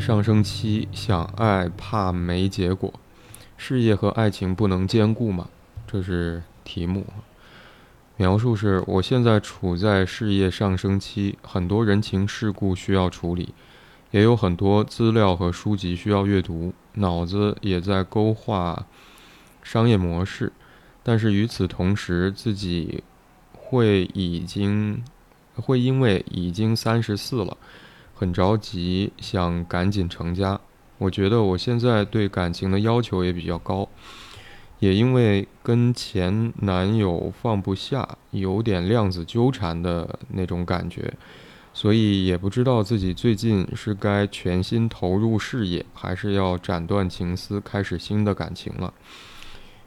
上升期，想爱怕没结果，事业和爱情不能兼顾吗？这是题目。描述是：我现在处在事业上升期，很多人情世故需要处理，也有很多资料和书籍需要阅读，脑子也在勾画商业模式。但是与此同时，自己会已经会因为已经三十四了。很着急，想赶紧成家。我觉得我现在对感情的要求也比较高，也因为跟前男友放不下，有点量子纠缠的那种感觉，所以也不知道自己最近是该全心投入事业，还是要斩断情丝，开始新的感情了。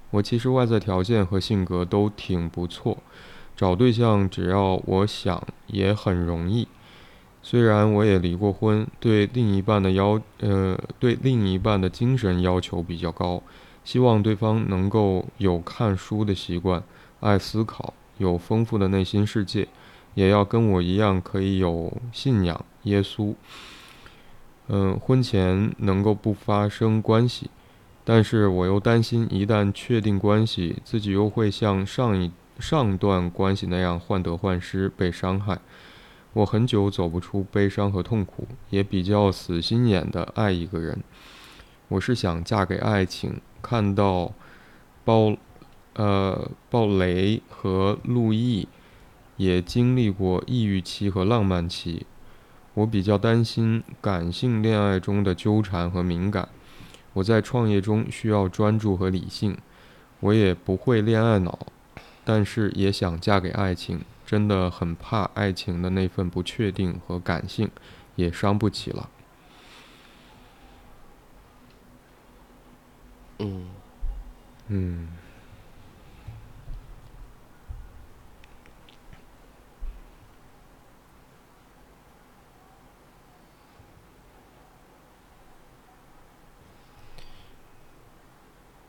我其实外在条件和性格都挺不错，找对象只要我想也很容易。虽然我也离过婚，对另一半的要呃对另一半的精神要求比较高，希望对方能够有看书的习惯，爱思考，有丰富的内心世界，也要跟我一样可以有信仰耶稣。嗯，婚前能够不发生关系，但是我又担心一旦确定关系，自己又会像上一上段关系那样患得患失，被伤害。我很久走不出悲伤和痛苦，也比较死心眼的爱一个人。我是想嫁给爱情。看到鲍呃鲍雷和路易也经历过抑郁期和浪漫期，我比较担心感性恋爱中的纠缠和敏感。我在创业中需要专注和理性，我也不会恋爱脑，但是也想嫁给爱情。真的很怕爱情的那份不确定和感性，也伤不起了。嗯，嗯，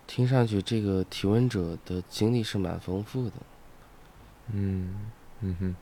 听上去这个提问者的经历是蛮丰富的。嗯。嗯哼。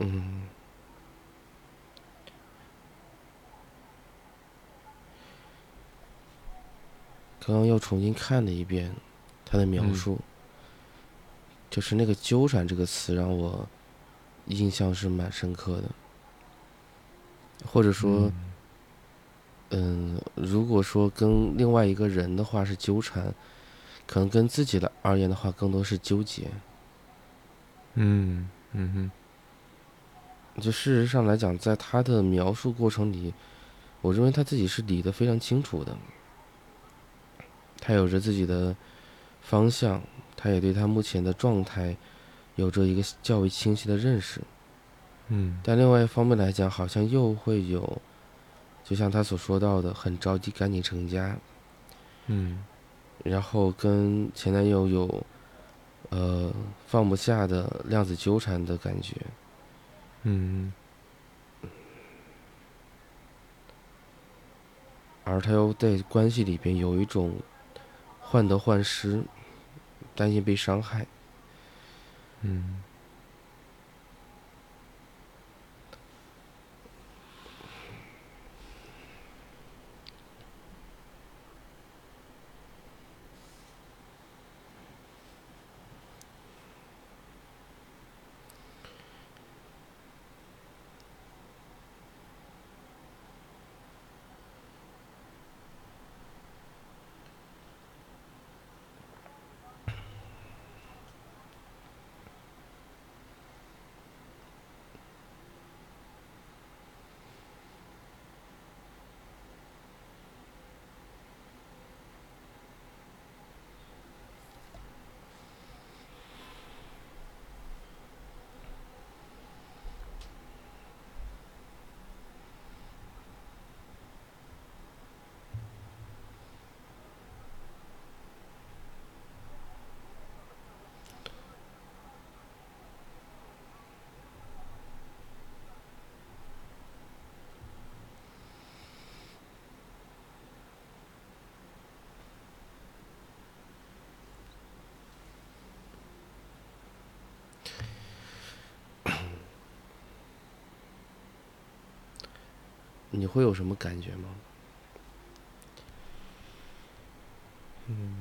嗯，刚刚又重新看了一遍他的描述，就是那个“纠缠”这个词让我印象是蛮深刻的，或者说，嗯，如果说跟另外一个人的话是纠缠，可能跟自己的而言的话，更多是纠结。嗯嗯哼。就事实上来讲，在他的描述过程里，我认为他自己是理得非常清楚的。他有着自己的方向，他也对他目前的状态有着一个较为清晰的认识。嗯。但另外一方面来讲，好像又会有，就像他所说到的，很着急赶紧成家。嗯。然后跟前男友有，呃，放不下的量子纠缠的感觉。嗯，而他又在关系里边有一种患得患失，担心被伤害。嗯，你会有什么感觉吗？嗯。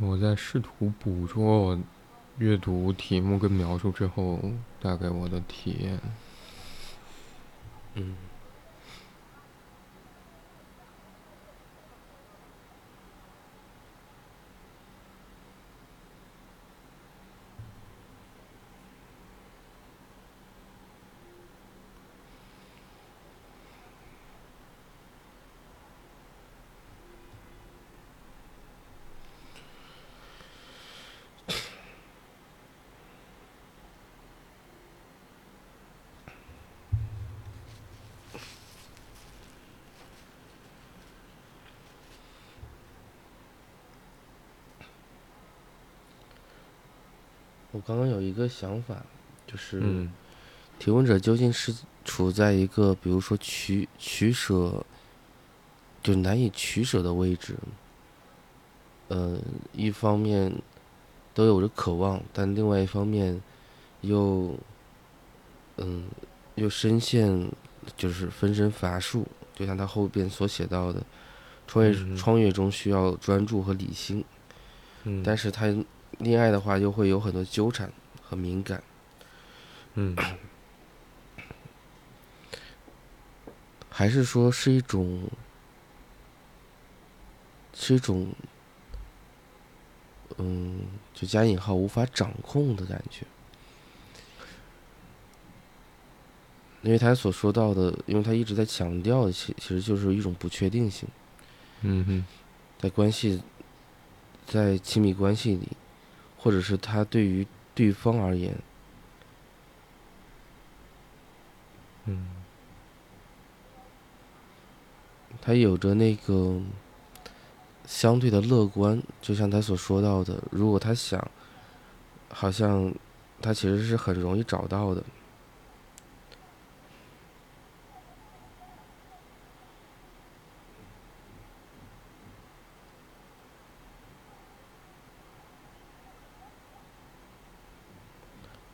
我在试图捕捉我阅读题目跟描述之后带给我的体验。嗯。刚刚有一个想法，就是，提问者究竟是处在一个，比如说取取舍，就难以取舍的位置。呃，一方面都有着渴望，但另外一方面又，嗯，又深陷就是分身乏术，就像他后边所写到的，创业创业中需要专注和理性，但是他。恋爱的话，又会有很多纠缠和敏感。嗯，还是说是一种，是一种，嗯，就加引号无法掌控的感觉。因为他所说到的，因为他一直在强调的，其其实就是一种不确定性。嗯哼，在关系，在亲密关系里。或者是他对于对方而言，嗯，他有着那个相对的乐观，就像他所说到的，如果他想，好像他其实是很容易找到的。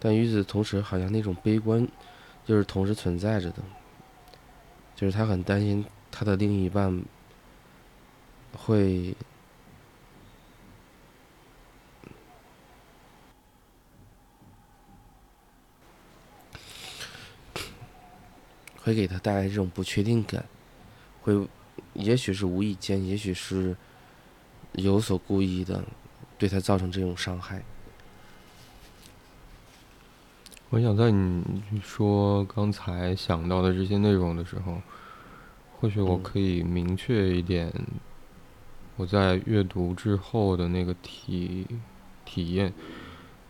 但与此同时，好像那种悲观，就是同时存在着的，就是他很担心他的另一半会会给他带来这种不确定感，会，也许是无意间，也许是有所故意的，对他造成这种伤害。我想在你说刚才想到的这些内容的时候，或许我可以明确一点，我在阅读之后的那个体体验。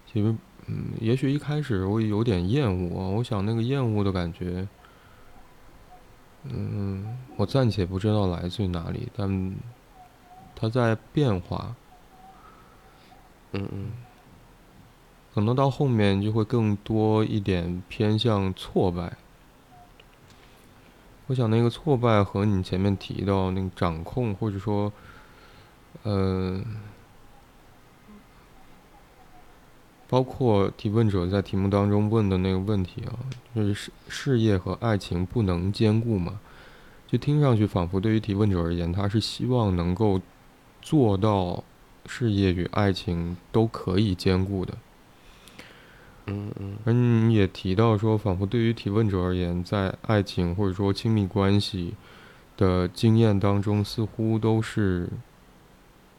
其实，嗯，也许一开始我有点厌恶啊。我想那个厌恶的感觉，嗯，我暂且不知道来自于哪里，但它在变化。嗯嗯。可能到后面就会更多一点偏向挫败。我想那个挫败和你前面提到那个掌控，或者说，呃，包括提问者在题目当中问的那个问题啊，就是事事业和爱情不能兼顾嘛？就听上去仿佛对于提问者而言，他是希望能够做到事业与爱情都可以兼顾的。嗯嗯，而你也提到说，仿佛对于提问者而言，在爱情或者说亲密关系的经验当中，似乎都是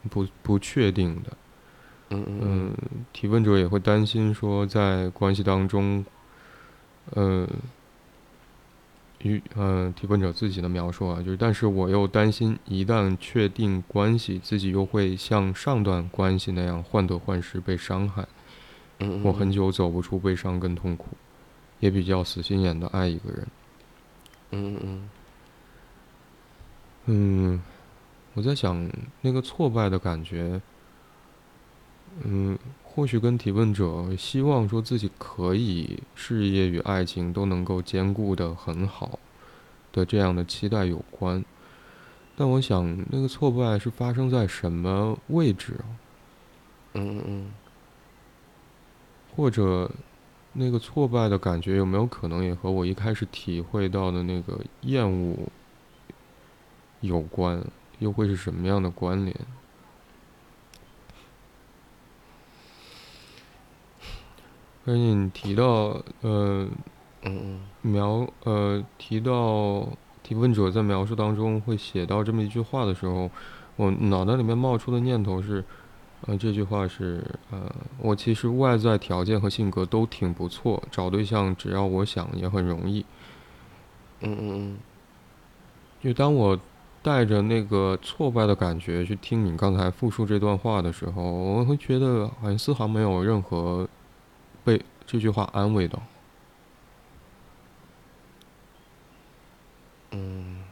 不不确定的。嗯。嗯，提问者也会担心说，在关系当中，呃，与呃提问者自己的描述啊，就是，但是我又担心，一旦确定关系，自己又会像上段关系那样患得患失，被伤害。我很久走不出悲伤跟痛苦，也比较死心眼的爱一个人。嗯嗯嗯，我在想那个挫败的感觉，嗯，或许跟提问者希望说自己可以事业与爱情都能够兼顾的很好的这样的期待有关。但我想，那个挫败是发生在什么位置？嗯嗯或者，那个挫败的感觉有没有可能也和我一开始体会到的那个厌恶有关？又会是什么样的关联？而且你提到，呃，嗯描，呃，提到提问者在描述当中会写到这么一句话的时候，我脑袋里面冒出的念头是，呃，这句话是，呃，我其实外在条件和性格都挺不错，找对象只要我想也很容易。嗯嗯嗯，就当我带着那个挫败的感觉去听你刚才复述这段话的时候，我会觉得好像丝毫没有任何。被这句话安慰到。嗯，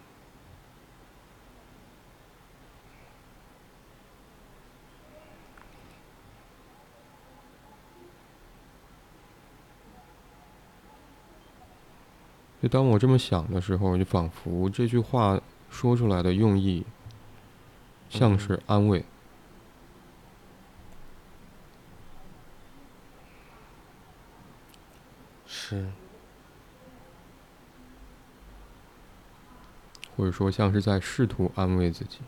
就当我这么想的时候，就仿佛这句话说出来的用意，像是安慰。是，或者说像是在试图安慰自己。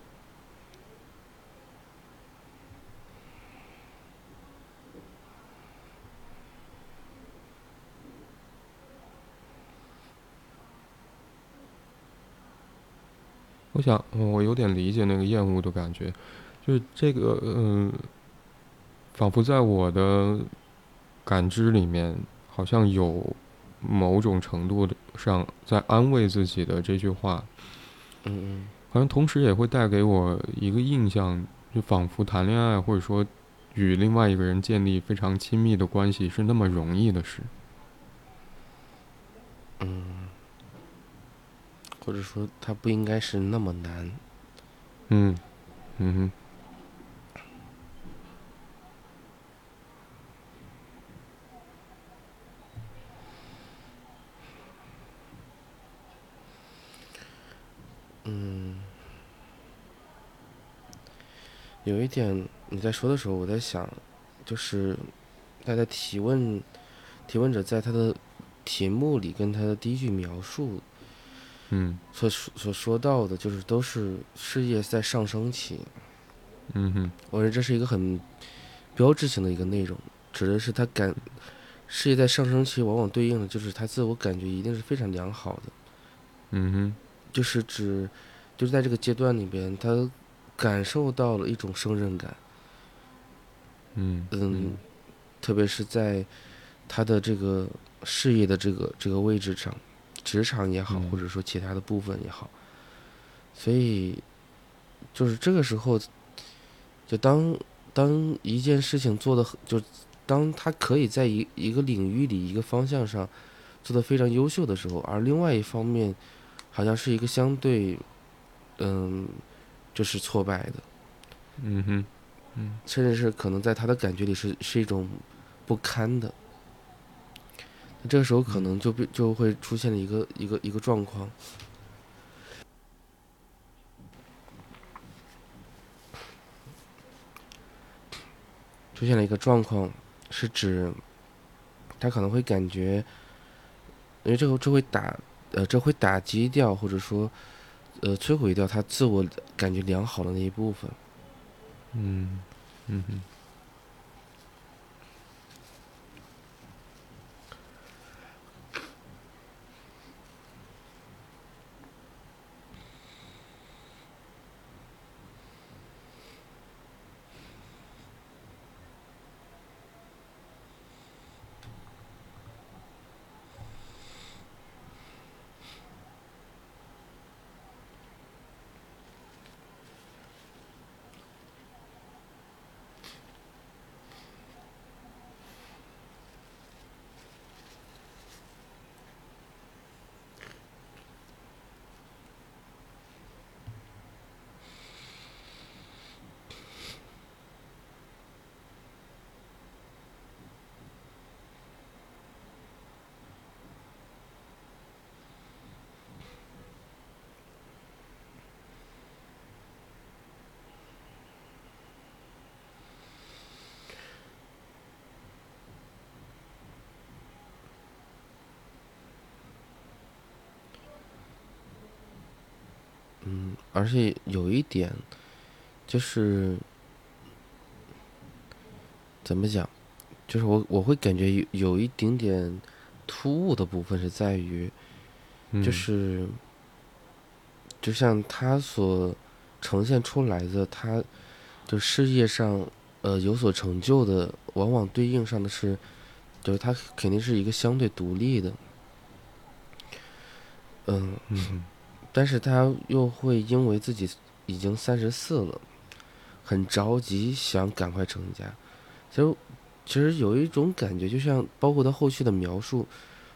我想，我有点理解那个厌恶的感觉，就是这个，嗯，仿佛在我的感知里面。好像有某种程度的上在安慰自己的这句话，嗯嗯，好像同时也会带给我一个印象，就仿佛谈恋爱或者说与另外一个人建立非常亲密的关系是那么容易的事，嗯，或者说它不应该是那么难，嗯，嗯哼。嗯，有一点你在说的时候，我在想，就是他在提问，提问者在他的题目里跟他的第一句描述，嗯，所所说到的，就是都是事业在上升期。嗯哼，我认为这是一个很标志性的一个内容，指的是他感事业在上升期，往往对应的就是他自我感觉一定是非常良好的。嗯哼。就是指，就是在这个阶段里边，他感受到了一种胜任感。嗯嗯，特别是在他的这个事业的这个这个位置上，职场也好，或者说其他的部分也好，所以就是这个时候，就当当一件事情做的，就当他可以在一一个领域里一个方向上做的非常优秀的时候，而另外一方面。好像是一个相对，嗯，就是挫败的，嗯哼，嗯，甚至是可能在他的感觉里是是一种不堪的。那这个时候可能就就会出现了一个一个一个状况，出现了一个状况，是指他可能会感觉，因为这个这会打。呃，这会打击掉，或者说，呃，摧毁掉他自我感觉良好的那一部分。嗯，嗯哼。嗯，而且有一点，就是怎么讲，就是我我会感觉有有一点点突兀的部分是在于，就嗯。是就像他所呈现出来的，他就事业上呃有所成就的，往往对应上的是，就是他肯定是一个相对独立的，嗯，嗯但是他又会因为自己已经三十四了，很着急想赶快成家。其实，其实有一种感觉，就像包括他后续的描述，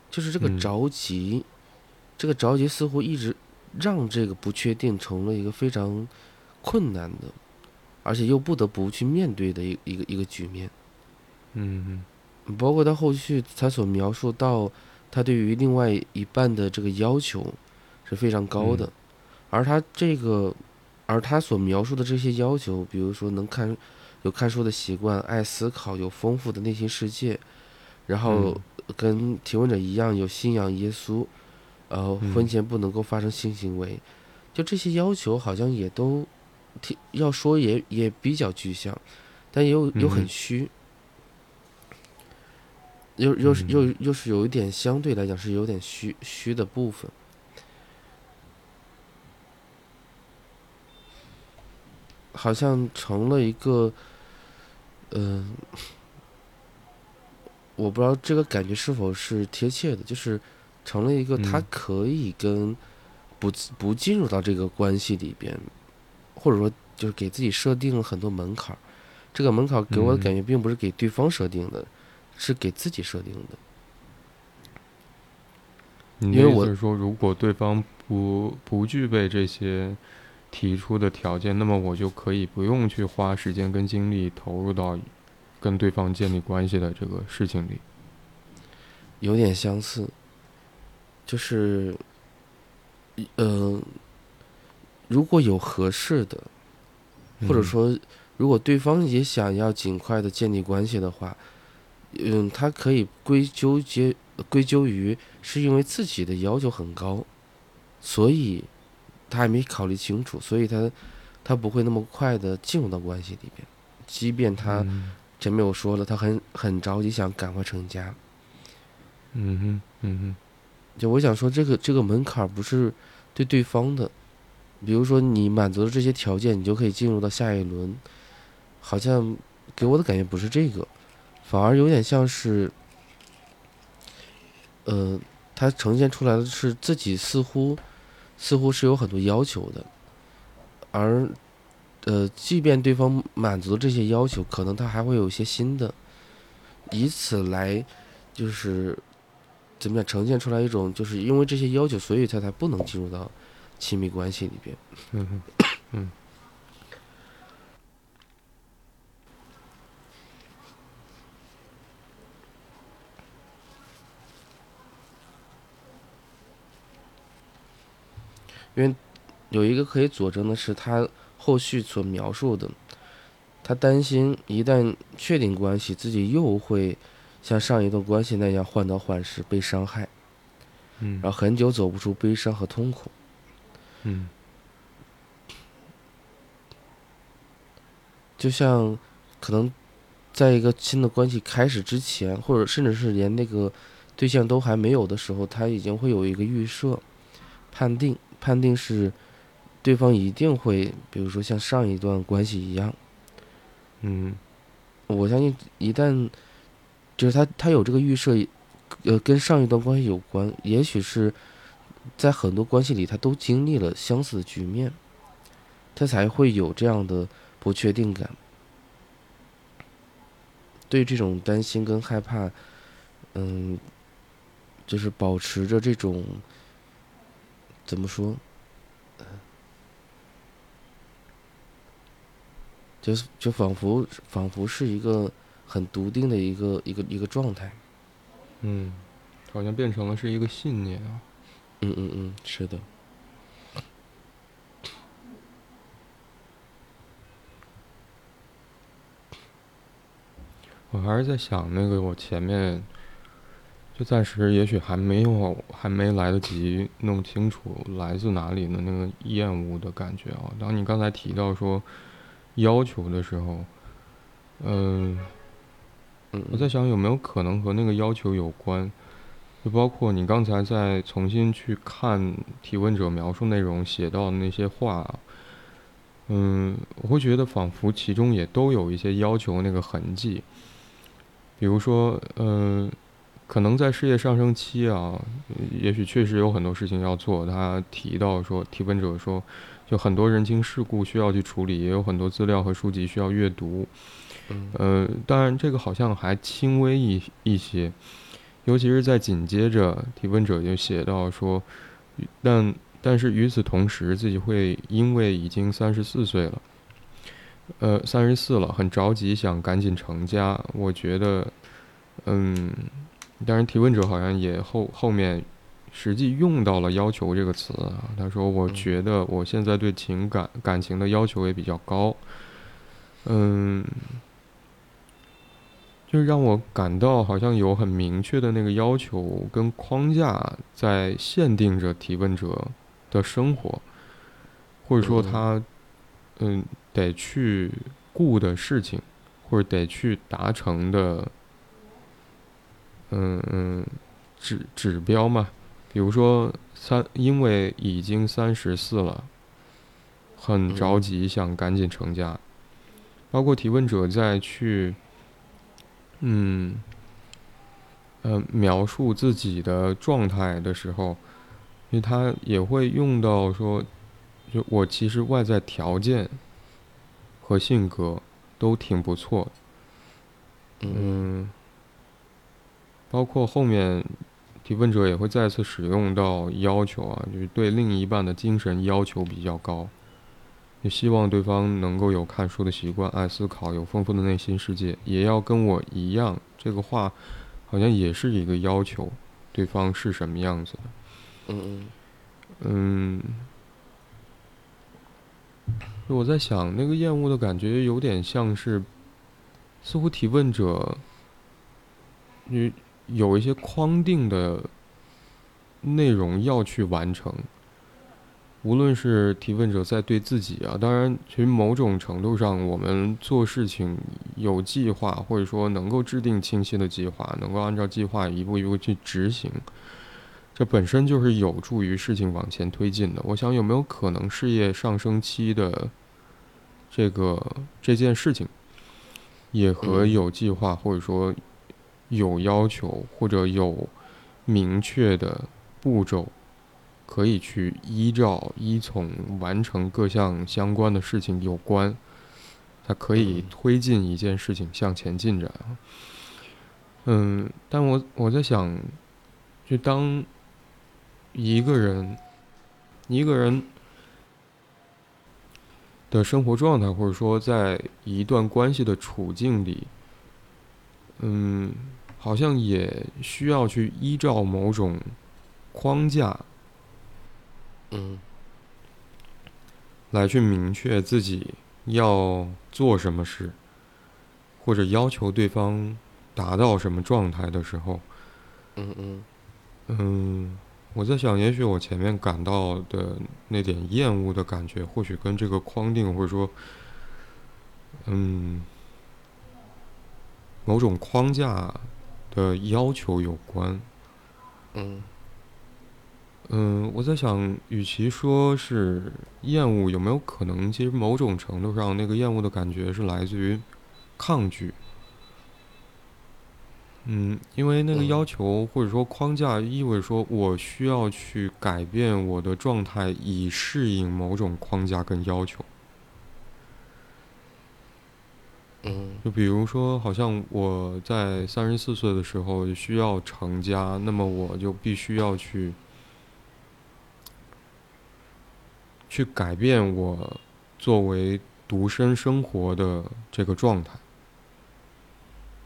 就是这个嗯着急，这个着急似乎一直让这个不确定成了一个非常困难的，而且又不得不去面对的一一个一个局面。嗯包括他后续他所描述到他对于另外一半的这个要求是非常高的，嗯。而他这个，而他所描述的这些要求，比如说能看有看书的习惯，爱思考，有丰富的内心世界，然后嗯。跟提问者一样有信仰耶稣，呃，嗯。婚前不能够发生性行为，就这些要求好像也都，提要说也也比较具象，但又又很嗯。虚。又又是又嗯。又是有一点相对来讲是有点虚虚的部分，好像成了一个，嗯、我不知道这个感觉是否是贴切的，就是成了一个他嗯可以跟不不进入到这个关系里边，或者说就是给自己设定了很多门槛儿，这个门槛给我的嗯。感觉并不是给对方设定的，是给自己设定的。因为我是说，如果对方不不具备这些提出的条件，那么我就可以不用去花时间跟精力投入到跟对方建立关系的这个事情里。有点相似，就是，呃，如果有合适的，或者嗯说如果对方也想要尽快的建立关系的话，嗯，他可以归咎结归咎于是因为自己的要求很高，所以他还没考虑清楚，所以他他不会那么快的进入到关系里边，即便他嗯。前面我说了，他很很着急想赶快成家。嗯哼嗯哼。就我想说，这个这个门槛不是对对方的，比如说你满足了这些条件，你就可以进入到下一轮，好像给我的感觉不是这个，反而有点像是，呃，他呈现出来的是自己似乎似乎是有很多要求的，而呃，即便对方满足这些要求，可能他还会有一些新的，以此来就是怎么讲呈现出来一种，就是因为这些要求，所以他才不能进入到亲密关系里边哼有一个可以佐证的是，他后续所描述的，他担心一旦确定关系，自己又会像上一段关系那样患得患失、被伤害，嗯然后很久走不出悲伤和痛苦。嗯就像可能在一个新的关系开始之前，或者甚至是连那个对象都还没有的时候，他已经会有一个预设、判定，判定是对方一定会，比如说像上一段关系一样。嗯我相信一旦就是他他有这个预设，呃，跟上一段关系有关，也许是在很多关系里他都经历了相似的局面，他才会有这样的不确定感。对这种担心跟害怕，嗯，就是保持着这种怎么说，就是就仿佛仿佛是一个很笃定的一个一个一个状态。嗯，好像变成了是一个信念啊。嗯嗯嗯，是的。我还是在想那个我前面就暂时也许还没有，还没来得及弄清楚来自哪里的那个厌恶的感觉啊。当你刚才提到说要求的时候，嗯，我在想有没有可能和那个要求有关，就包括你刚才在重新去看提问者描述内容写到的那些话，嗯，我会觉得仿佛其中也都有一些要求那个痕迹，比如说，嗯。可能在事业上升期啊，也许确实有很多事情要做。他提到说，提问者说，就很多人情世故需要去处理，也有很多资料和书籍需要阅读。呃，当然这个好像还轻微一一些，尤其是在紧接着提问者就写到说，但但是与此同时，自己会因为已经三十四岁了，呃，三十四了，很着急想赶紧成家。我觉得，嗯。当然，提问者好像也后后面实际用到了“要求”这个词啊。他说：“我觉得我现在对情感感情的要求也比较高，嗯，就是让我感到好像有很明确的那个要求跟框架在限定着提问者的生活，或者说他嗯得去顾的事情，或者得去达成的。”嗯嗯，指指标嘛，比如说三，因为已经三十四了，很着急想赶紧成家。包括提问者在去，嗯，呃，描述自己的状态的时候，因为他也会用到说，就我其实外在条件和性格都挺不错，嗯。包括后面提问者也会再次使用到要求啊，就是对另一半的精神要求比较高，也希望对方能够有看书的习惯，爱思考，有丰富的内心世界，也要跟我一样。这个话好像也是一个要求，对方是什么样子的？嗯嗯嗯。我在想，那个厌恶的感觉有点像是，似乎提问者，你。有一些框定的内容要去完成，无论是提问者在对自己啊，当然，其实某种程度上，我们做事情有计划，或者说能够制定清晰的计划，能够按照计划一步一步去执行，这本身就是有助于事情往前推进的。我想，有没有可能事业上升期的这个这件事情，也和有计划，或者说？有要求或者有明确的步骤，可以去依照依从完成各项相关的事情有关，它可以推进一件事情向前进展。嗯，但我我在想，就当一个人一个人的生活状态，或者说在一段关系的处境里，嗯。好像也需要去依照某种框架，嗯，来去明确自己要做什么事，或者要求对方达到什么状态的时候，嗯嗯，嗯，我在想，也许我前面感到的那点厌恶的感觉，或许跟这个框定，或者说，嗯，某种框架。的要求有关，嗯，嗯，我在想，与其说是厌恶，有没有可能，其实某种程度上，那个厌恶的感觉是来自于抗拒，嗯，因为那个要求或者说框架意味着说我需要去改变我的状态，以适应某种框架跟要求。嗯，就比如说，好像我在三十四岁的时候需要成家，那么我就必须要去去改变我作为独身生活的这个状态，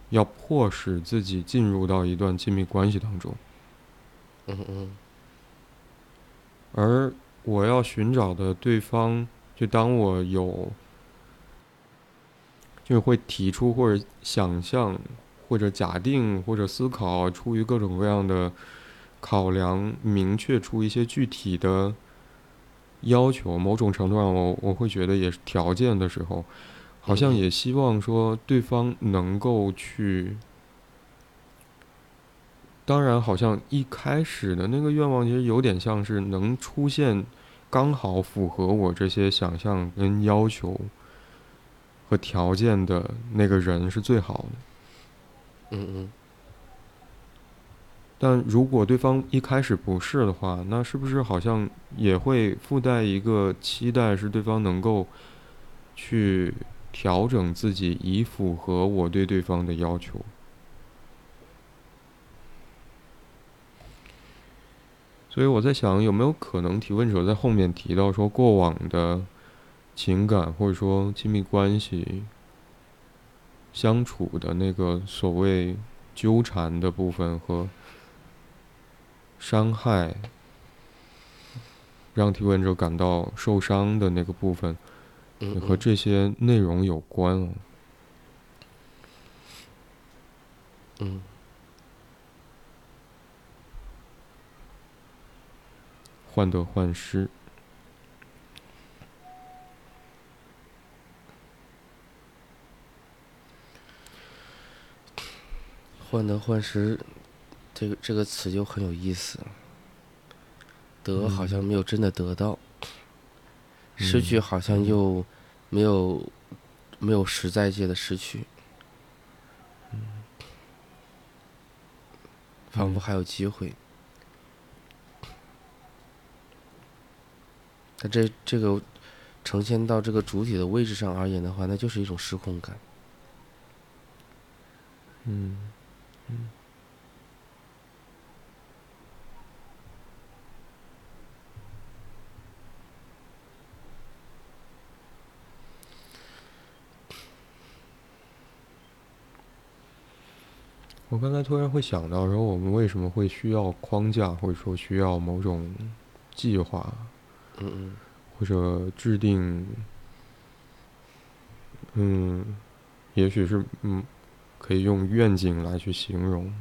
要迫使自己进入到一段亲密关系当中。嗯嗯。而我要寻找的对方，就当我有。就会提出或者想象，或者假定或者思考，出于各种各样的考量，明确出一些具体的要求，某种程度上，我我会觉得也是条件的时候，好像也希望说对方能够去。当然，好像一开始的那个愿望，其实有点像是能出现刚好符合我这些想象跟要求和条件的那个人是最好的。嗯嗯。但如果对方一开始不是的话，那是不是好像也会附带一个期待，是对方能够去调整自己，以符合我对对方的要求？所以我在想，有没有可能提问者在后面提到说，过往的情感或者说亲密关系相处的那个所谓纠缠的部分和伤害，让提问者感到受伤的那个部分，和这些内容有关嗯。患得患失，患得患失，这个这个词就很有意思。得好像没有真的得到，失去好像又没有没有实在界的失去，嗯仿佛还有机会。那这这个呈现到这个主体的位置上而言的话，那就是一种失控感。嗯，嗯。我刚才突然会想到说，我们为什么会需要框架，或者说需要某种计划？嗯嗯，或者制定，嗯，也许是嗯，可以用愿景来去形容。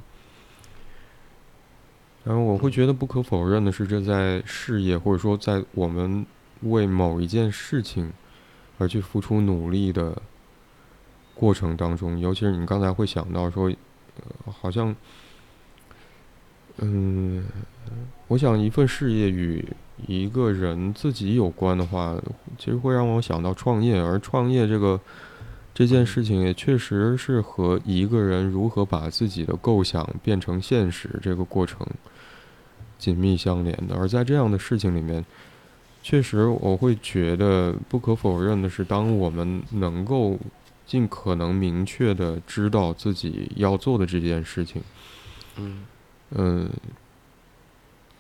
然后我会觉得不可否认的是，这在事业或者说在我们为某一件事情而去付出努力的过程当中，尤其是你刚才会想到说，好像，嗯，我想一份事业与。一个人自己有关的话，其实会让我想到创业，而创业这个这件事情也确实是和一个人如何把自己的构想变成现实这个过程紧密相连的。而在这样的事情里面，确实我会觉得不可否认的是，当我们能够尽可能明确的知道自己要做的这件事情，嗯，嗯。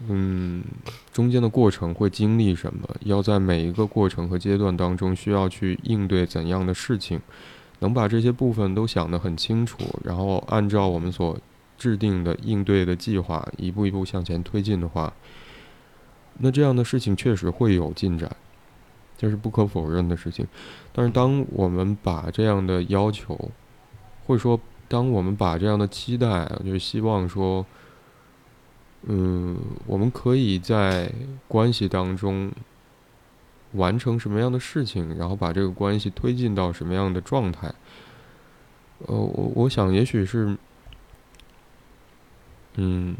嗯，中间的过程会经历什么？要在每一个过程和阶段当中，需要去应对怎样的事情？能把这些部分都想得很清楚，然后按照我们所制定的应对的计划，一步一步向前推进的话，那这样的事情确实会有进展，这是不可否认的事情。但是，当我们把这样的要求，或者说，当我们把这样的期待，就是希望说。嗯，我们可以在关系当中完成什么样的事情，然后把这个关系推进到什么样的状态？呃，我我想，也许是，嗯，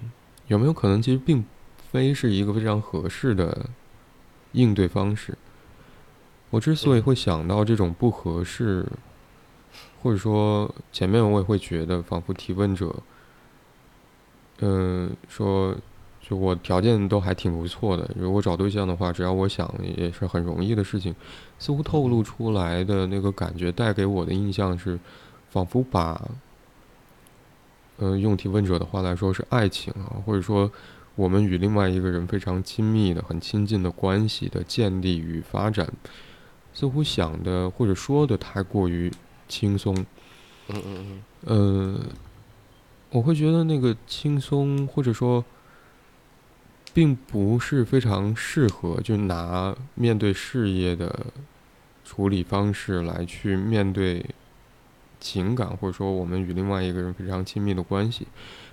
有没有可能，其实并非是一个非常合适的应对方式？我之所以会想到这种不合适，或者说前面我也会觉得，仿佛提问者。嗯，说，就我条件都还挺不错的。如果找对象的话，只要我想，也是很容易的事情。似乎透露出来的那个感觉，带给我的印象是，仿佛把，嗯，用提问者的话来说是爱情啊，或者说我们与另外一个人非常亲密的、很亲近的关系的建立与发展，似乎想的或者说的太过于轻松。嗯嗯嗯。呃。我会觉得那个轻松，或者说，并不是非常适合，就拿面对事业的处理方式来去面对情感，或者说我们与另外一个人非常亲密的关系，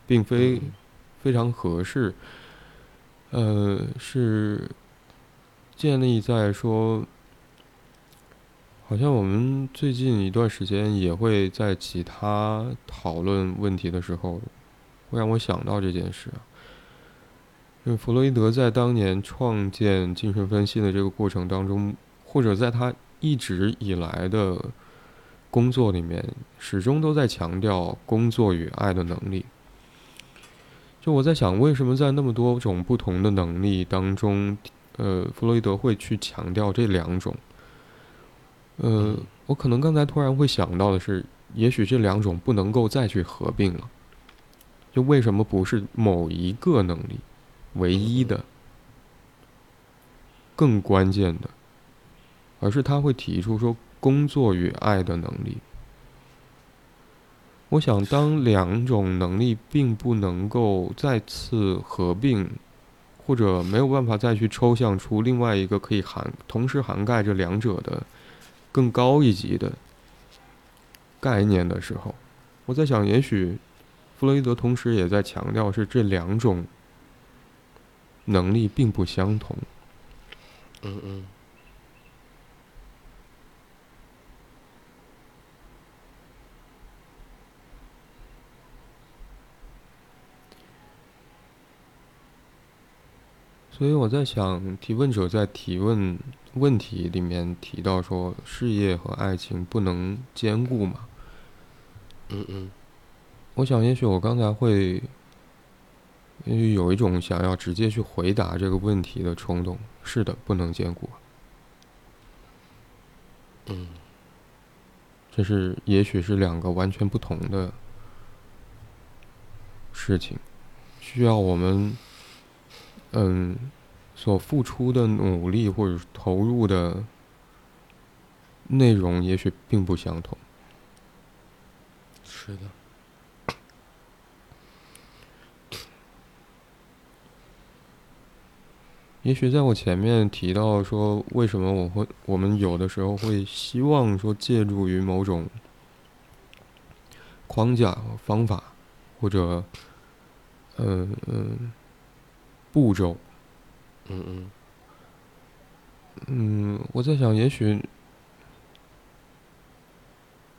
并非非常合适。呃，是建立在说，好像我们最近一段时间也会在其他讨论问题的时候，会让我想到这件事。因为弗洛伊德在当年创建精神分析的这个过程当中，或者在他一直以来的工作里面，始终都在强调工作与爱的能力。就我在想，为什么在那么多种不同的能力当中，呃，弗洛伊德会去强调这两种？呃，我可能刚才突然会想到的是，也许这两种不能够再去合并了。就为什么不是某一个能力？唯一的、更关键的，而是他会提出说工作与爱的能力。我想，当两种能力并不能够再次合并，或者没有办法再去抽象出另外一个可以涵同时涵盖这两者的更高一级的概念的时候，我在想，也许弗洛伊德同时也在强调是这两种。能力并不相同。嗯嗯。所以我在想，提问者在提问问题里面提到说，事业和爱情不能兼顾嘛？嗯嗯。我想，也许我刚才会。因为有一种想要直接去回答这个问题的冲动，是的，不能兼顾。嗯，这是也许是两个完全不同的事情，需要我们嗯所付出的努力或者投入的内容，也许并不相同。是的。也许在我前面提到说，为什么我会我们有的时候会希望说借助于某种框架方法或者嗯嗯步骤，嗯嗯嗯，我在想，也许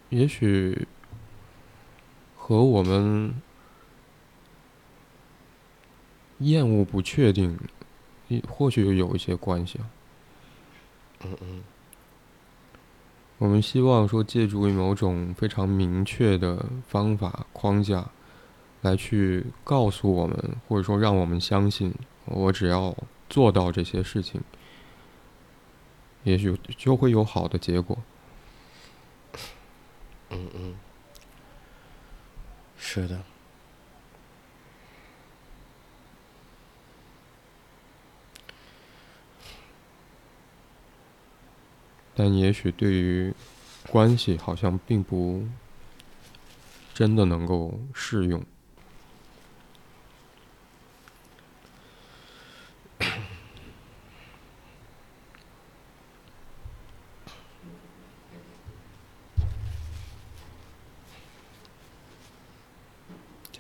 也许和我们厌恶不确定。或许有一些关系啊。嗯嗯。我们希望说，借助于某种非常明确的方法框架，来去告诉我们，或者说让我们相信，我只要做到这些事情，也许就会有好的结果。嗯嗯。是的。但也许对于关系，好像并不真的能够适用。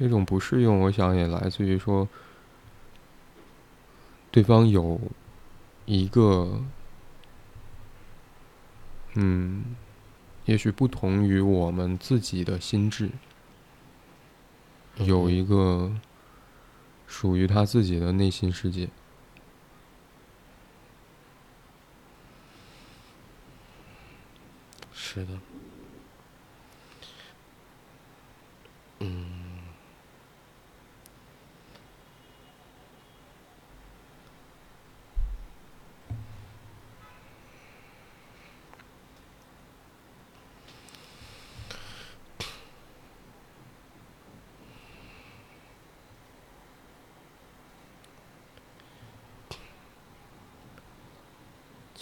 这种不适用，我想也来自于说，对方有一个。嗯，也许不同于我们自己的心智，有一个属于他自己的内心世界。是的。嗯。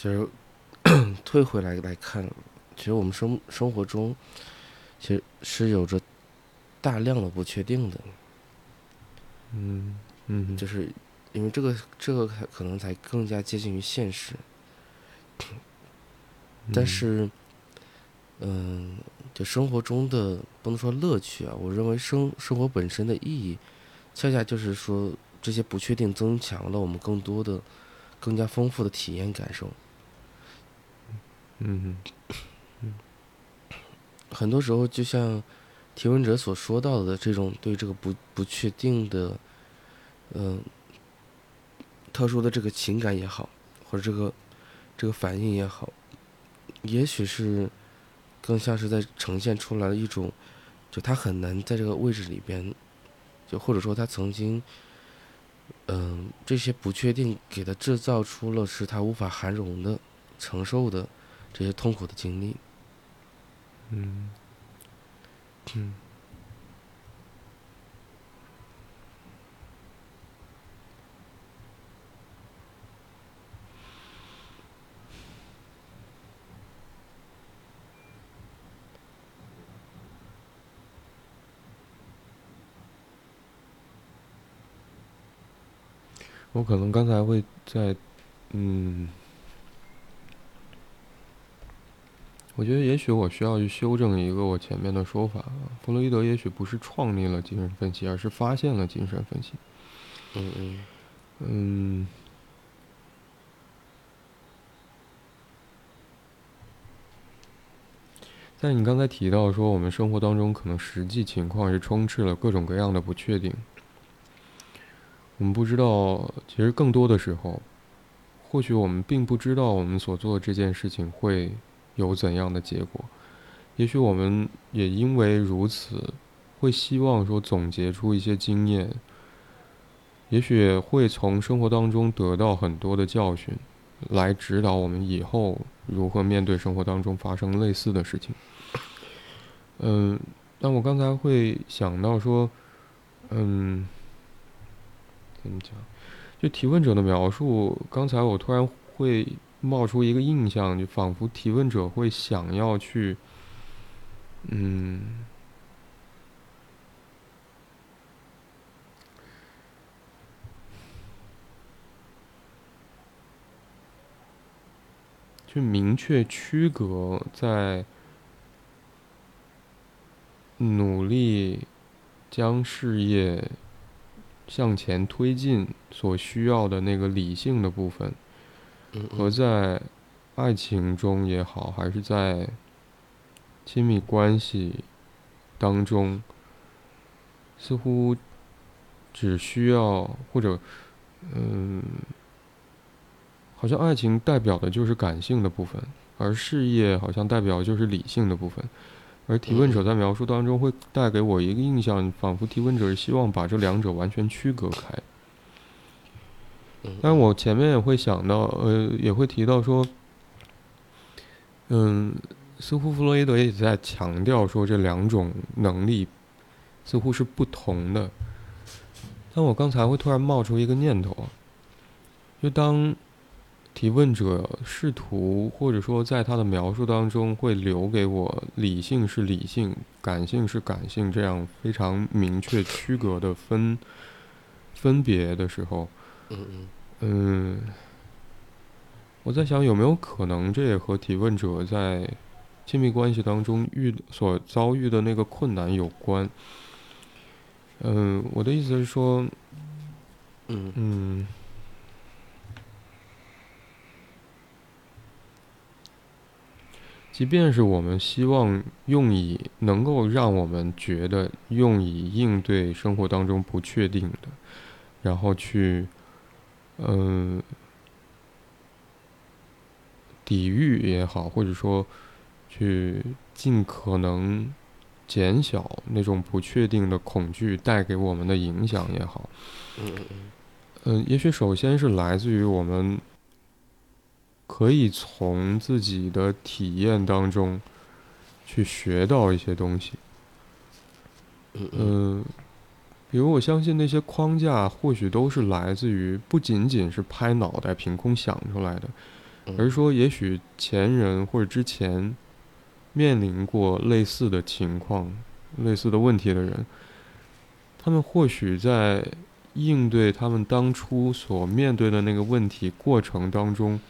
其实，退回来来看，其实我们生生活中，其实是有着大量的不确定的。嗯嗯，就是因为这个这个可能才更加接近于现实。但是，嗯，就生活中的不能说乐趣啊，我认为生生活本身的意义，恰恰就是说这些不确定增强了我们更多的、更加丰富的体验感受。嗯。嗯很多时候，就像提问者所说到的这种对这个不不确定的，嗯、特殊的这个情感也好，或者这个这个反应也好，也许是更像是在呈现出来的一种，就他很难在这个位置里边，就或者说他曾经，嗯、这些不确定给他制造出了是他无法涵容的、承受的这些痛苦的经历。嗯。嗯。我可能刚才会在，嗯，我觉得也许我需要去修正一个我前面的说法。弗洛伊德也许不是创立了精神分析，而是发现了精神分析。嗯嗯嗯，在你刚才提到说，我们生活当中可能实际情况是充斥了各种各样的不确定。我们不知道，其实更多的时候，或许我们并不知道我们所做的这件事情会有怎样的结果。也许我们也因为如此，会希望说总结出一些经验，也许会从生活当中得到很多的教训，来指导我们以后如何面对生活当中发生类似的事情。嗯，那我刚才会想到说，嗯，怎么讲？就提问者的描述，刚才我突然会冒出一个印象，就仿佛提问者会想要去，嗯，去明确区隔在努力将事业向前推进所需要的那个理性的部分，和在爱情中也好，还是在亲密关系当中，似乎只需要或者嗯，好像爱情代表的就是感性的部分，而事业好像代表就是理性的部分。而提问者在描述当中会带给我一个印象，仿佛提问者是希望把这两者完全区隔开。嗯但我前面也会想到，呃，也会提到说，嗯，似乎弗洛伊德也在强调说这两种能力似乎是不同的。但我刚才会突然冒出一个念头，就当提问者试图或者说在他的描述当中会留给我理性是理性，感性是感性这样非常明确区隔的分分别的时候，嗯嗯嗯，我在想有没有可能这也和提问者在亲密关系当中遇所遭遇的那个困难有关。嗯，我的意思是说，嗯嗯，即便是我们希望用以能够让我们觉得用以应对生活当中不确定的，然后去，嗯、抵御也好，或者说去尽可能减小那种不确定的恐惧带给我们的影响也好，嗯也许首先是来自于我们可以从自己的体验当中去学到一些东西。嗯，比如我相信那些框架或许都是来自于不仅仅是拍脑袋凭空想出来的，嗯而是说也许前人或者之前面临过类似的情况、类似的问题的人，他们或许在应对他们当初所面对的那个问题过程当中，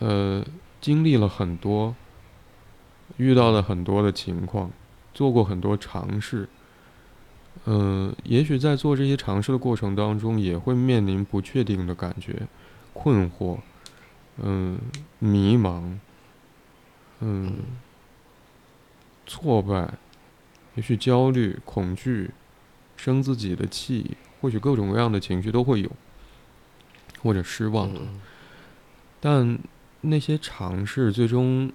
呃，经历了很多，遇到了很多的情况，做过很多尝试。嗯，也许在做这些尝试的过程当中，也会面临不确定的感觉、困惑，嗯，迷茫，嗯，挫败，也许焦虑、恐惧，生自己的气，或许各种各样的情绪都会有，或者失望。但那些尝试最终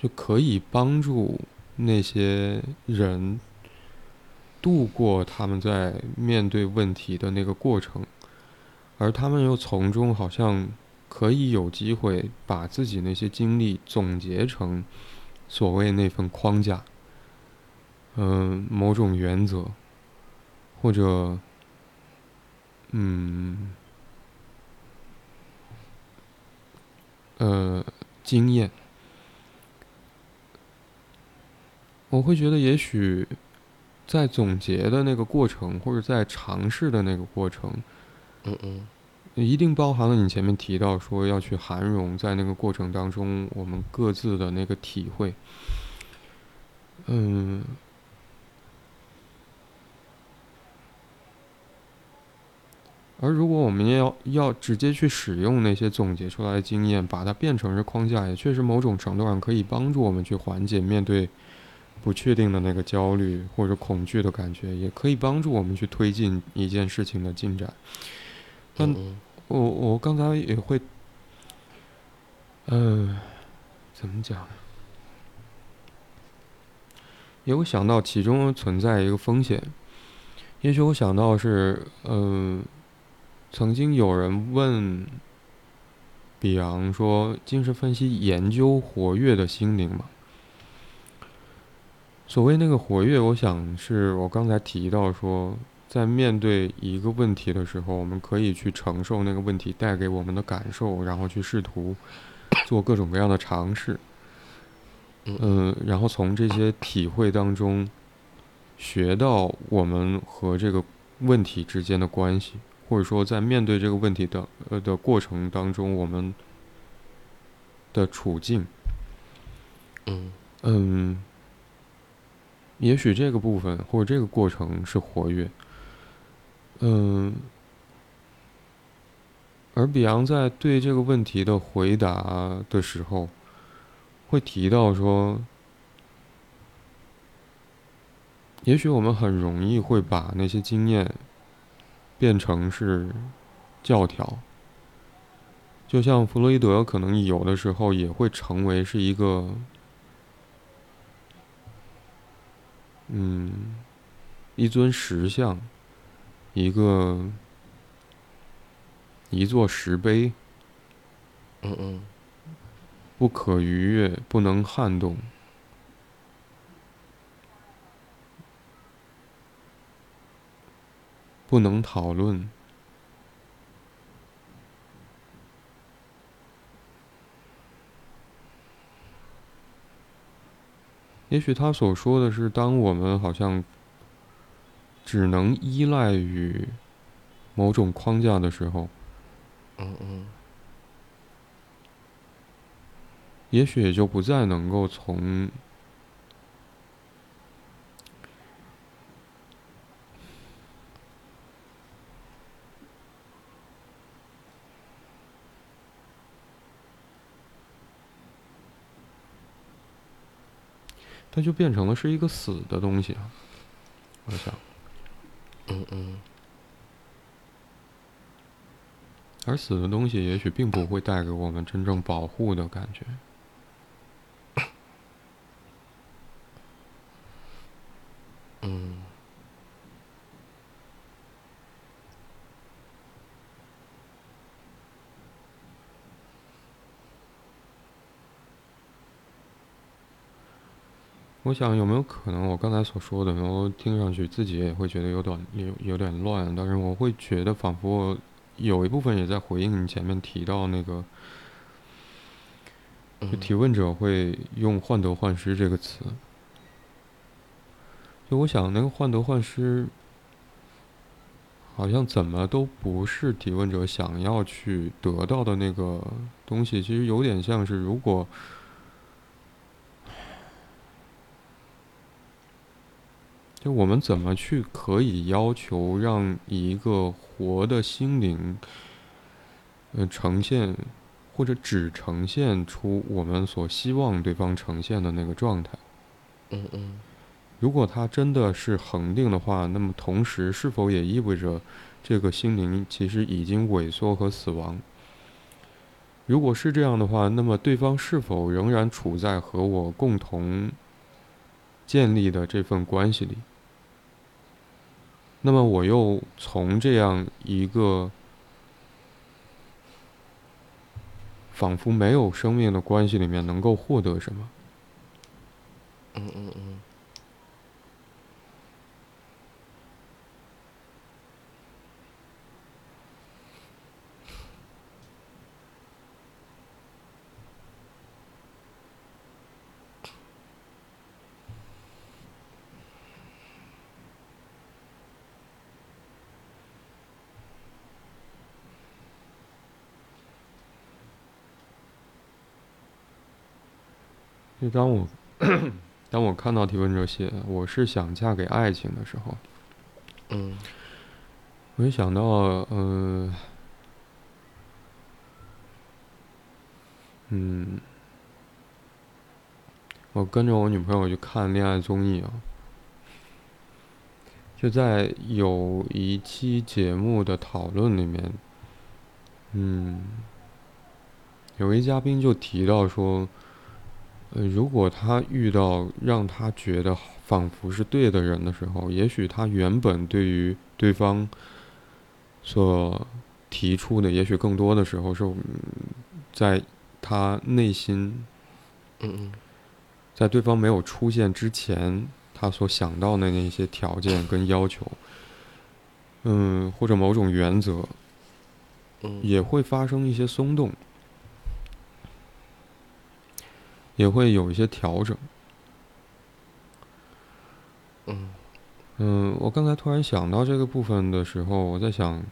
就可以帮助那些人。度过他们在面对问题的那个过程，而他们又从中好像可以有机会把自己那些经历总结成所谓那份框架，嗯，某种原则，或者，嗯，呃，经验，我会觉得也许。在总结的那个过程，或者在尝试的那个过程，嗯嗯，一定包含了你前面提到说要去涵容在那个过程当中我们各自的那个体会，嗯，而如果我们要要直接去使用那些总结出来的经验，把它变成是框架，也确实某种程度上可以帮助我们去缓解面对。不确定的那个焦虑或者恐惧的感觉，也可以帮助我们去推进一件事情的进展。但我我刚才也会，嗯，怎么讲？也会想到其中存在一个风险。也许我想到是，嗯，曾经有人问比昂说：“精神分析研究活跃的心灵吗？”所谓那个活跃，我想是我刚才提到说，在面对一个问题的时候，我们可以去承受那个问题带给我们的感受，然后去试图 做各种各样的尝试，嗯，然后从这些体会当中学到我们和这个问题之间的关系，或者说在面对这个问题的呃的过程当中，我们的处境，嗯。嗯。也许这个部分或者这个过程是活跃，嗯，而比昂在对这个问题的回答的时候，会提到说，也许我们很容易会把那些经验变成是教条，就像弗洛伊德可能有的时候也会成为是一个。嗯，一尊石像，一个一座石碑，嗯嗯，不可逾越，不能撼动，不能讨论。也许他所说的是，当我们好像只能依赖于某种框架的时候，嗯嗯，也许也就不再能够从。它就变成了是一个死的东西啊！我想，嗯嗯，而死的东西也许并不会带给我们真正保护的感觉。嗯。我想有没有可能，我刚才所说的，然后听上去自己也会觉得有点有有点乱，但是我会觉得仿佛有一部分也在回应你前面提到那个，提问者会用“患得患失”这个词。就我想，那个“患得患失”好像怎么都不是提问者想要去得到的那个东西，其实有点像是如果。就我们怎么去可以要求让一个活的心灵，呃，呈现或者只呈现出我们所希望对方呈现的那个状态？嗯嗯如果它真的是恒定的话，那么同时是否也意味着这个心灵其实已经萎缩和死亡？如果是这样的话，那么对方是否仍然处在和我共同建立的这份关系里？那么我又从这样一个仿佛没有生命的关系里面能够获得什么？嗯嗯嗯。就当我 当我看到提问者写“我是想嫁给爱情”的时候，嗯我就想到，呃，嗯，我跟着我女朋友去看恋爱综艺啊，就在有一期节目的讨论里面，嗯，有一嘉宾就提到说。呃，如果他遇到让他觉得仿佛是对的人的时候，也许他原本对于对方所提出的，也许更多的时候是在他内心，嗯嗯，在对方没有出现之前，他所想到的那些条件跟要求，嗯，或者某种原则，嗯也会发生一些松动。也会有一些调整。嗯嗯，我刚才突然想到这个部分的时候，我在想，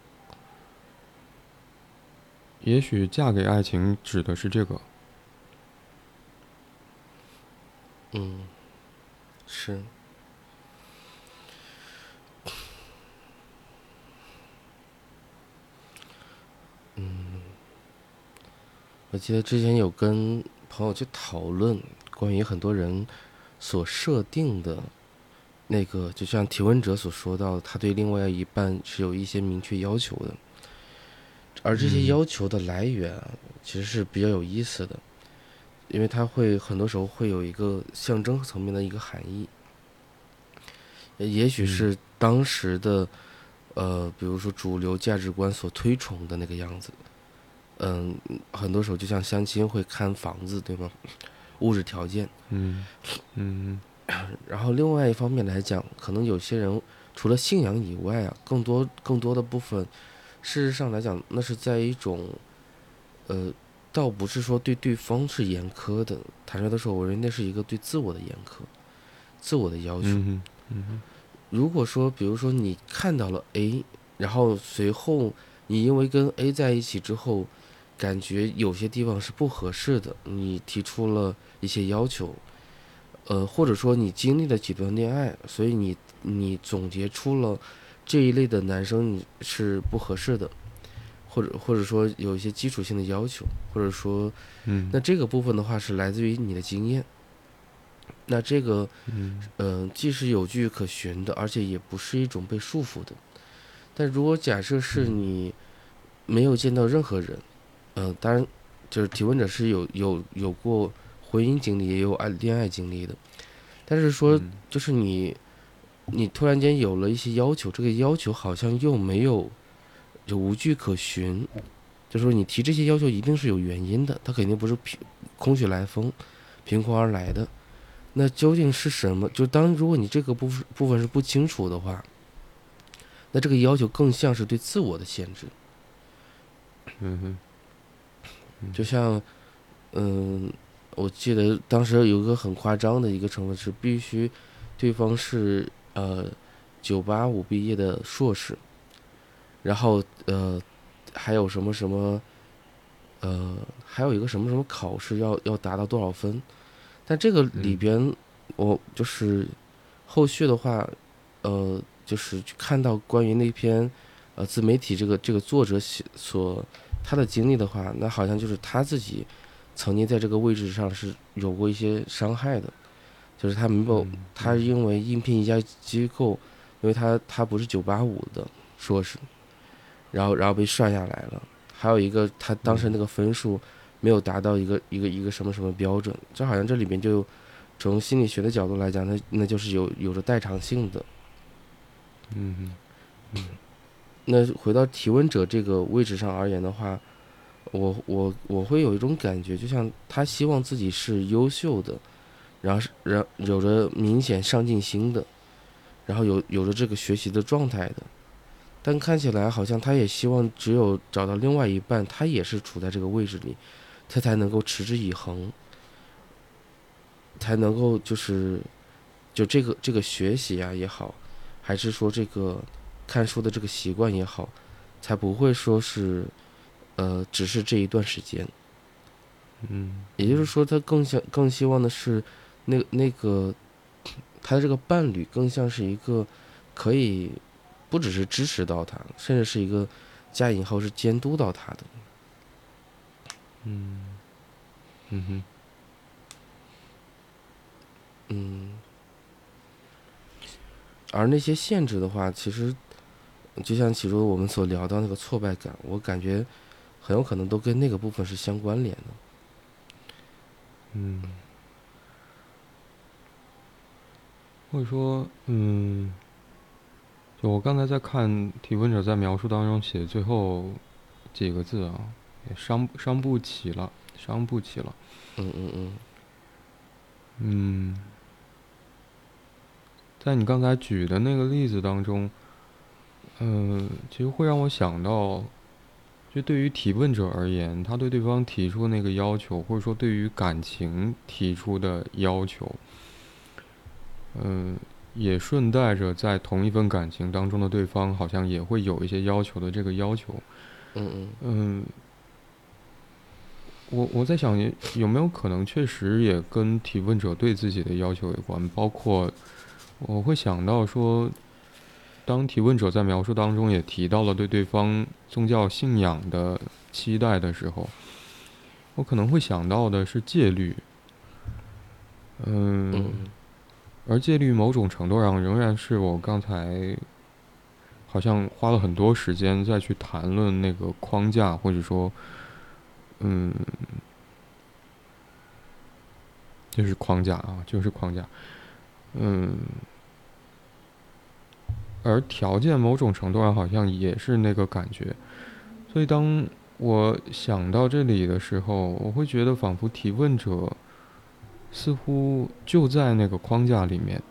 也许嫁给爱情指的是这个。嗯，是。嗯，我记得之前有跟。朋友去讨论关于很多人所设定的那个，就像提问者所说到，他对另外一半是有一些明确要求的，而这些要求的来源啊，其实是比较有意思的，因为他会很多时候会有一个象征层面的一个含义，也许是当时的呃，比如说主流价值观所推崇的那个样子。嗯，很多时候就像相亲会看房子，对吗？物质条件。嗯嗯。然后另外一方面来讲，可能有些人除了信仰以外啊，更多更多的部分，事实上来讲，那是在一种，呃，倒不是说对对方是严苛的。坦率的说，我认为那是一个对自我的严苛，自我的要求。嗯嗯。如果说，比如说你看到了 A，然后随后你因为跟 A 在一起之后。感觉有些地方是不合适的，你提出了一些要求，呃，或者说你经历了几段恋爱，所以你你总结出了这一类的男生你是不合适的，或者或者说有一些基础性的要求，或者说，嗯，那这个部分的话是来自于你的经验，那这个，嗯，既是有据可循的，而且也不是一种被束缚的，但如果假设是你没有见到任何人。嗯，当然，就是提问者是有有有过婚姻经历，也有爱恋爱经历的，但是说就是你，你突然间有了一些要求，这个要求好像又没有就无据可循，就说你提这些要求一定是有原因的，它肯定不是凭空穴来风，凭空而来的。那究竟是什么？就当如果你这个部分部分是不清楚的话，那这个要求更像是对自我的限制。嗯哼。就像，嗯，我记得当时有一个很夸张的一个成分是必须对方是呃九八五毕业的硕士，然后呃还有什么什么呃还有一个什么什么考试要要达到多少分，但这个里边我就是后续的话呃，就是看到关于那篇呃自媒体这个这个作者写所他的经历的话，那好像就是他自己曾经在这个位置上是有过一些伤害的，就是他没有他因为应聘一家机构，因为他他不是九八五的硕士，然后然后被涮下来了，还有一个他当时那个分数没有达到一个一个一个什么什么标准，这好像这里面就从心理学的角度来讲，那那就是有有着代偿性的。嗯嗯那回到提问者这个位置上而言的话，我我我会有一种感觉，就像他希望自己是优秀的，然后是然有着明显上进心的，然后有有着这个学习的状态的，但看起来好像他也希望只有找到另外一半，他也是处在这个位置里，他才能够持之以恒，才能够就是就这个这个学习啊也好，还是说这个。看书的这个习惯也好，才不会说是，呃，只是这一段时间。嗯，也就是说，他更想更希望的是，那那个他的这个伴侣更像是一个可以不只是支持到他，甚至是一个加引号是监督到他的。嗯，嗯哼，嗯，而那些限制的话，其实。就像起初我们所聊到那个挫败感，我感觉很有可能都跟那个部分是相关联的。嗯，或者说，嗯，就我刚才在看提问者在描述当中写最后几个字啊，也伤伤不起了，伤不起了。嗯嗯嗯。嗯，在你刚才举的那个例子当中。嗯，其实会让我想到，就对于提问者而言，他对对方提出的那个要求，或者说对于感情提出的要求，嗯，也顺带着在同一份感情当中的对方，好像也会有一些要求的这个要求。嗯嗯。嗯，我我在想，有没有可能确实也跟提问者对自己的要求有关？包括我会想到说。当提问者在描述当中也提到了对对方宗教信仰的期待的时候，我可能会想到的是戒律。嗯，而戒律某种程度上仍然是我刚才好像花了很多时间再去谈论那个框架，或者说，嗯，就是框架啊，就是框架，嗯。而条件某种程度上好像也是那个感觉，所以当我想到这里的时候，我会觉得仿佛提问者似乎就在那个框架里面。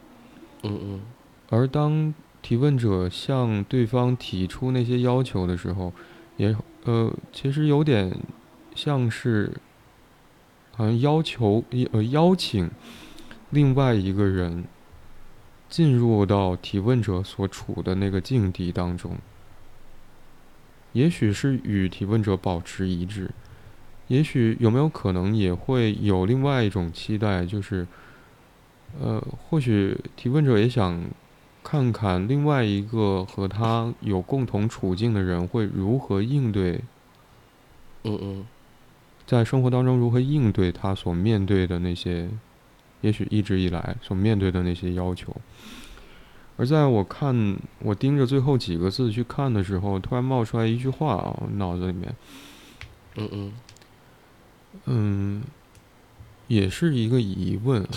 嗯嗯。而当提问者向对方提出那些要求的时候，也呃，其实有点像是好像要求呃邀请另外一个人。进入到提问者所处的那个境地当中，也许是与提问者保持一致，也许有没有可能也会有另外一种期待，就是，呃，或许提问者也想看看另外一个和他有共同处境的人会如何应对，嗯嗯，在生活当中如何应对他所面对的那些。也许一直以来所面对的那些要求，而在我看我盯着最后几个字去看的时候，突然冒出来一句话啊，脑子里面，嗯嗯，嗯，也是一个疑问，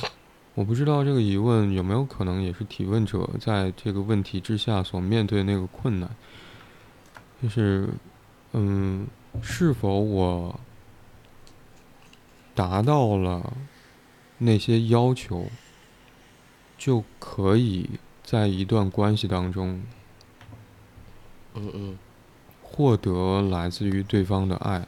我不知道这个疑问有没有可能也是提问者在这个问题之下所面对那个困难，就是，嗯，是否我达到了？那些要求，就可以在一段关系当中，嗯嗯，获得来自于对方的爱。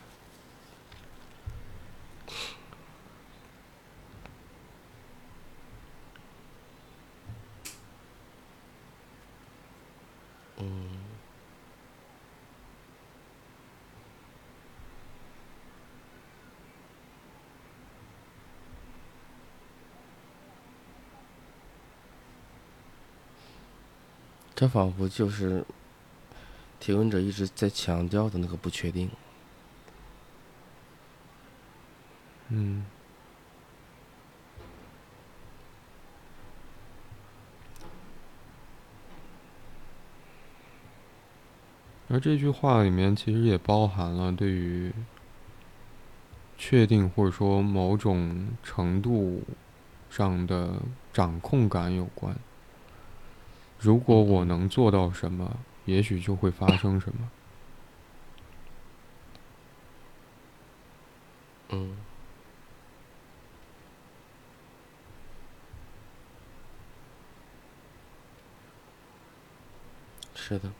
这仿佛就是提问者一直在强调的那个不确定。嗯。而这句话里面其实也包含了对于确定或者说某种程度上的掌控感有关。如果我能做到什么，也许就会发生什么。嗯，是的。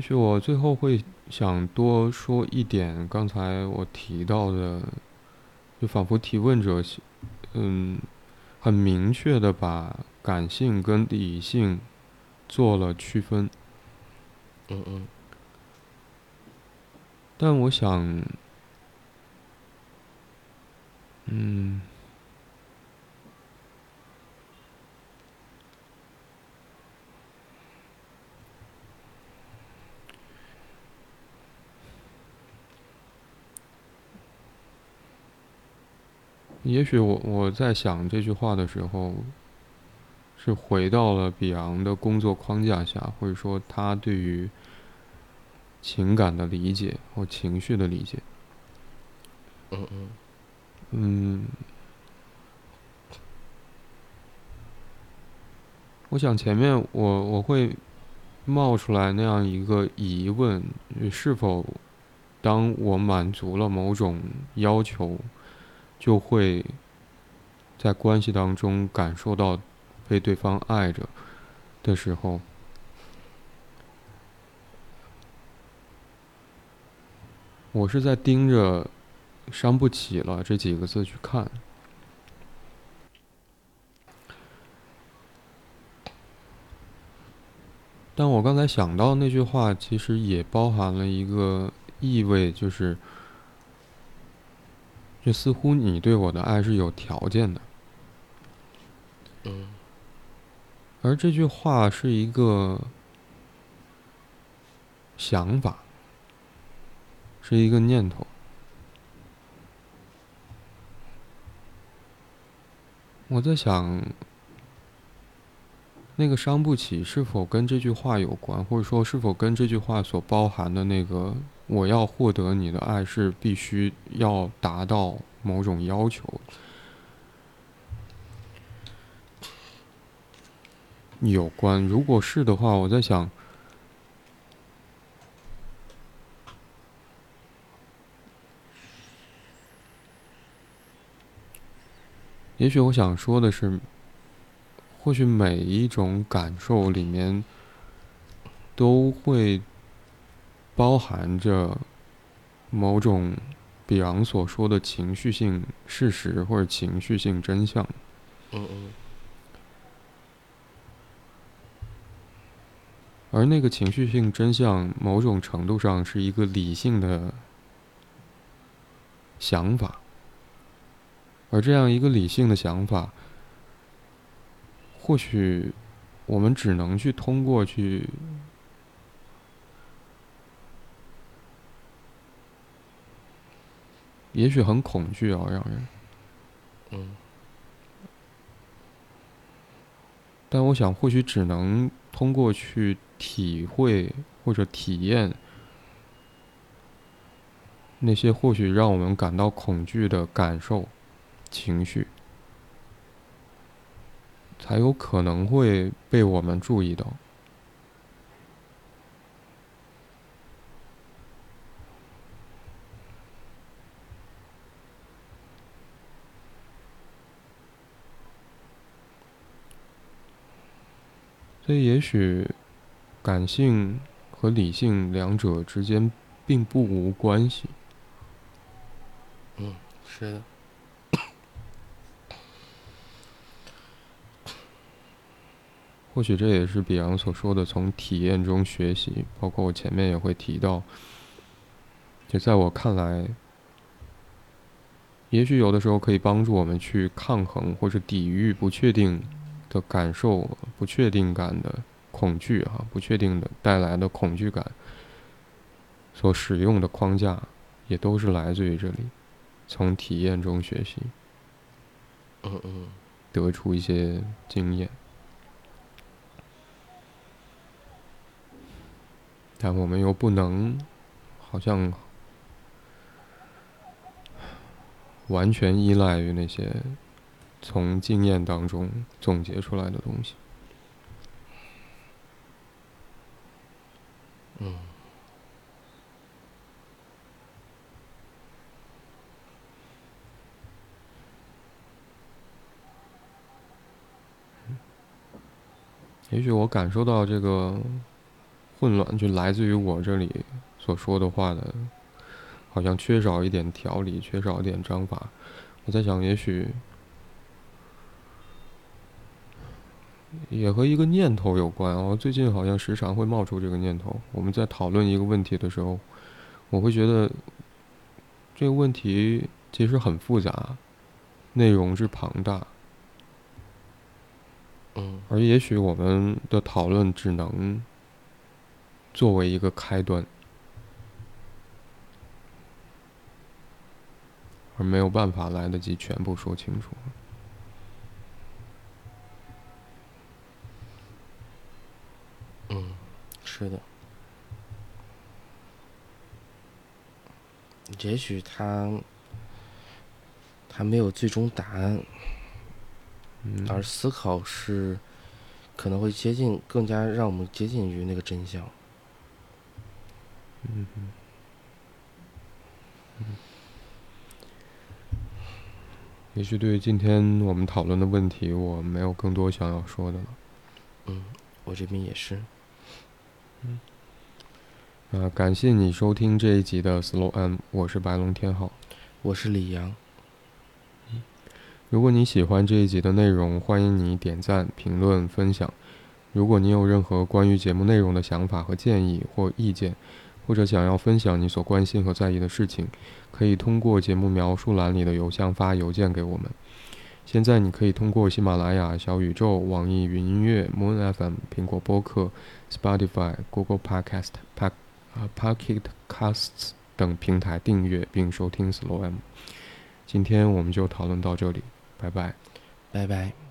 也许我最后会想多说一点，刚才我提到的，就仿佛提问者，嗯，很明确的把感性跟理性做了区分。嗯嗯。但我想，嗯。也许我我在想这句话的时候，是回到了比昂的工作框架下，或者说他对于情感的理解或情绪的理解。嗯嗯。嗯。我想前面我我会冒出来那样一个疑问：是否当我满足了某种要求？就会在关系当中感受到被对方爱着的时候，我是在盯着“伤不起了”这几个字去看。但我刚才想到那句话，其实也包含了一个意味，就是。就似乎你对我的爱是有条件的，嗯，而这句话是一个想法，是一个念头。我在想，那个伤不起是否跟这句话有关，或者说是否跟这句话所包含的那个？我要获得你的爱是必须要达到某种要求，有关。如果是的话，我在想，也许我想说的是，或许每一种感受里面都会。包含着某种比昂所说的情绪性事实或者情绪性真相。嗯嗯。而那个情绪性真相，某种程度上是一个理性的想法。而这样一个理性的想法，或许我们只能去通过去。也许很恐惧啊，让人。嗯。但我想，或许只能通过去体会或者体验那些或许让我们感到恐惧的感受、情绪，才有可能会被我们注意到。所以，也许感性和理性两者之间并不无关系。嗯，是的。或许这也是比昂所说的从体验中学习，包括我前面也会提到，就在我看来，也许有的时候可以帮助我们去抗衡或者抵御不确定的感受、不确定感的恐惧哈，不确定的带来的恐惧感。所使用的框架也都是来自于这里，从体验中学习，嗯嗯，得出一些经验。但我们又不能，好像完全依赖于那些从经验当中总结出来的东西。嗯，也许我感受到这个。混乱就来自于我这里所说的话的，好像缺少一点条理，缺少一点章法。我在想，也许也和一个念头有关。我最近好像时常会冒出这个念头。我们在讨论一个问题的时候，我会觉得这个问题其实很复杂，内容之庞大。嗯，而也许我们的讨论只能。作为一个开端，而没有办法来得及全部说清楚。嗯，是的。也许他他没有最终答案，而思考是可能会接近，更加让我们接近于那个真相。嗯嗯，也许对于今天我们讨论的问题，我没有更多想要说的了。嗯，我这边也是。嗯，啊，感谢你收听这一集的 Slow M，我是白龙天浩，我是李阳。如果你喜欢这一集的内容，欢迎你点赞、评论、分享。如果你有任何关于节目内容的想法和建议或意见，或者想要分享你所关心和在意的事情，可以通过节目描述栏里的邮箱发邮件给我们。现在你可以通过喜马拉雅、小宇宙、网易云音乐、Moon FM、苹果播客、Spotify、Google Podcast、Park 啊 Pocket Casts 等平台订阅并收听 Slow M。今天我们就讨论到这里，拜拜，拜拜。